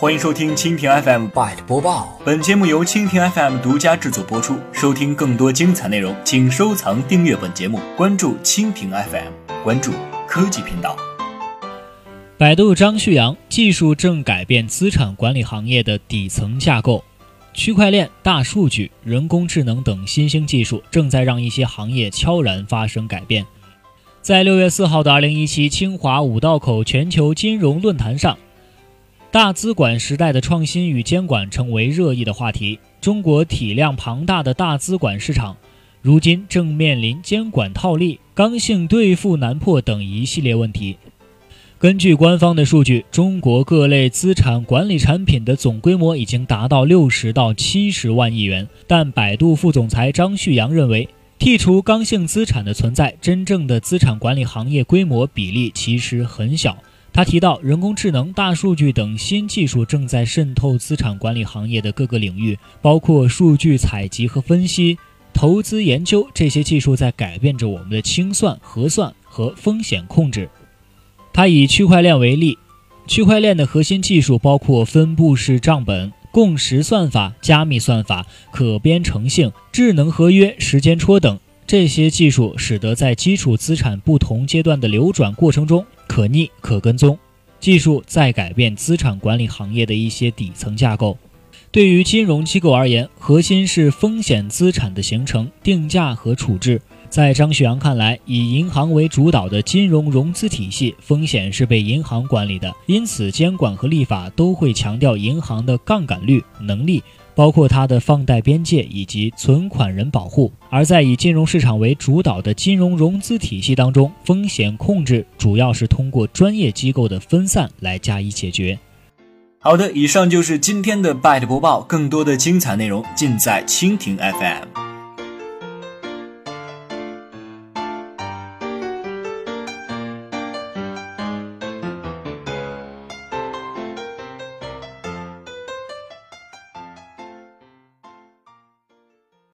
欢迎收听蜻蜓 FM Byte 播报。本节目由蜻蜓 FM 独家制作播出。收听更多精彩内容，请收藏订阅本节目，关注蜻蜓 FM，关注科技频道。百度张旭阳，技术正改变资产管理行业的底层架构。区块链、大数据、人工智能等新兴技术正在让一些行业悄然发生改变。在六月四号的二零一七清华五道口全球金融论坛上。大资管时代的创新与监管成为热议的话题。中国体量庞大的大资管市场，如今正面临监管套利、刚性兑付难破等一系列问题。根据官方的数据，中国各类资产管理产品的总规模已经达到六十到七十万亿元。但百度副总裁张旭阳认为，剔除刚性资产的存在，真正的资产管理行业规模比例其实很小。他提到，人工智能、大数据等新技术正在渗透资产管理行业的各个领域，包括数据采集和分析、投资研究。这些技术在改变着我们的清算、核算和风险控制。他以区块链为例，区块链的核心技术包括分布式账本、共识算法、加密算法、可编程性、智能合约、时间戳等。这些技术使得在基础资产不同阶段的流转过程中。可逆、可跟踪，技术在改变资产管理行业的一些底层架构。对于金融机构而言，核心是风险资产的形成、定价和处置。在张旭阳看来，以银行为主导的金融融资体系，风险是被银行管理的，因此监管和立法都会强调银行的杠杆率能力。包括它的放贷边界以及存款人保护，而在以金融市场为主导的金融融资体系当中，风险控制主要是通过专业机构的分散来加以解决。好的，以上就是今天的 Byte 播报，更多的精彩内容尽在蜻蜓 FM。